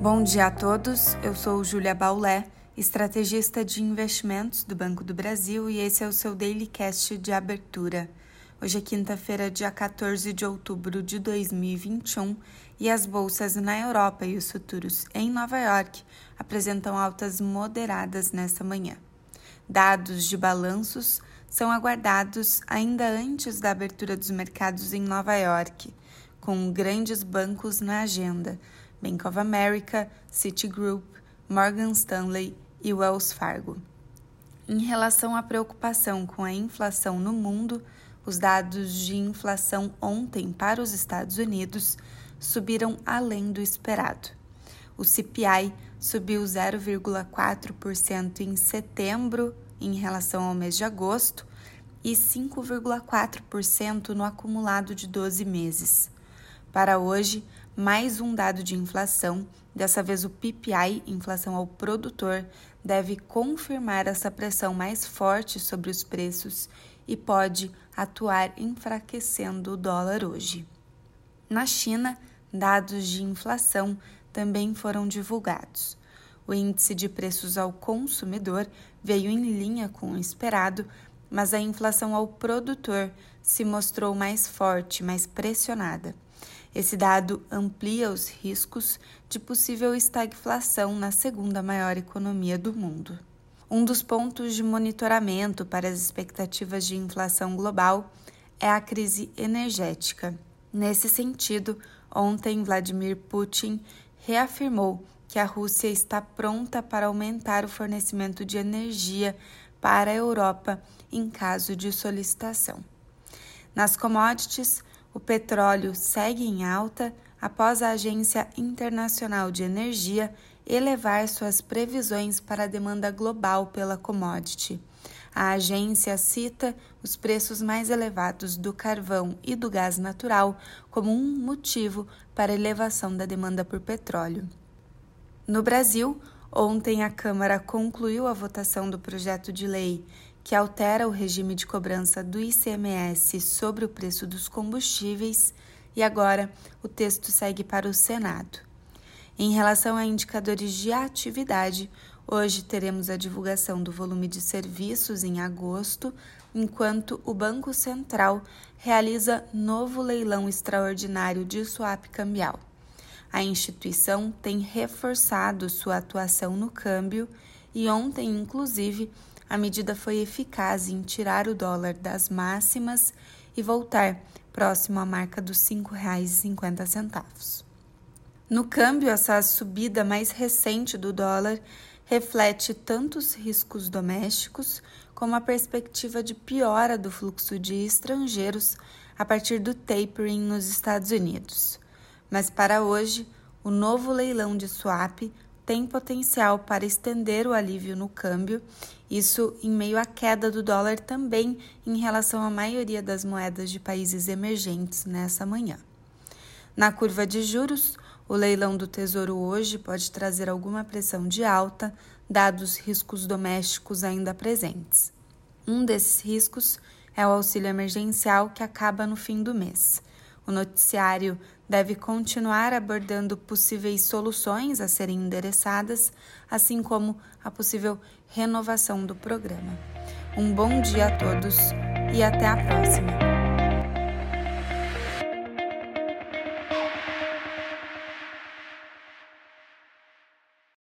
Bom dia a todos, eu sou Júlia Baulé, estrategista de investimentos do Banco do Brasil e esse é o seu Daily Cast de abertura. Hoje é quinta-feira, dia 14 de outubro de 2021 e as bolsas na Europa e os futuros em Nova York apresentam altas moderadas nesta manhã. Dados de balanços são aguardados ainda antes da abertura dos mercados em Nova York, com grandes bancos na agenda: Bank of America, Citigroup, Morgan Stanley e Wells Fargo. Em relação à preocupação com a inflação no mundo, os dados de inflação ontem para os Estados Unidos subiram além do esperado. O CPI subiu 0,4% em setembro em relação ao mês de agosto e 5,4% no acumulado de 12 meses. Para hoje, mais um dado de inflação, dessa vez o PPI, inflação ao produtor, deve confirmar essa pressão mais forte sobre os preços e pode atuar enfraquecendo o dólar hoje. Na China, dados de inflação também foram divulgados. O índice de preços ao consumidor veio em linha com o esperado, mas a inflação ao produtor se mostrou mais forte, mais pressionada. Esse dado amplia os riscos de possível estagflação na segunda maior economia do mundo. Um dos pontos de monitoramento para as expectativas de inflação global é a crise energética. Nesse sentido, ontem Vladimir Putin reafirmou que a Rússia está pronta para aumentar o fornecimento de energia para a Europa em caso de solicitação. Nas commodities, o petróleo segue em alta após a Agência Internacional de Energia elevar suas previsões para a demanda global pela commodity. A agência cita os preços mais elevados do carvão e do gás natural como um motivo para a elevação da demanda por petróleo. No Brasil, ontem a Câmara concluiu a votação do projeto de lei que altera o regime de cobrança do ICMS sobre o preço dos combustíveis e agora o texto segue para o Senado. Em relação a indicadores de atividade, hoje teremos a divulgação do volume de serviços em agosto, enquanto o Banco Central realiza novo leilão extraordinário de swap cambial. A instituição tem reforçado sua atuação no câmbio e ontem, inclusive, a medida foi eficaz em tirar o dólar das máximas e voltar próximo à marca dos R$ 5,50. No câmbio, essa subida mais recente do dólar reflete tanto os riscos domésticos como a perspectiva de piora do fluxo de estrangeiros a partir do tapering nos Estados Unidos mas para hoje, o novo leilão de swap tem potencial para estender o alívio no câmbio, isso em meio à queda do dólar também em relação à maioria das moedas de países emergentes nessa manhã. Na curva de juros, o leilão do Tesouro hoje pode trazer alguma pressão de alta, dados riscos domésticos ainda presentes. Um desses riscos é o auxílio emergencial que acaba no fim do mês. O noticiário deve continuar abordando possíveis soluções a serem endereçadas, assim como a possível renovação do programa. Um bom dia a todos e até a próxima!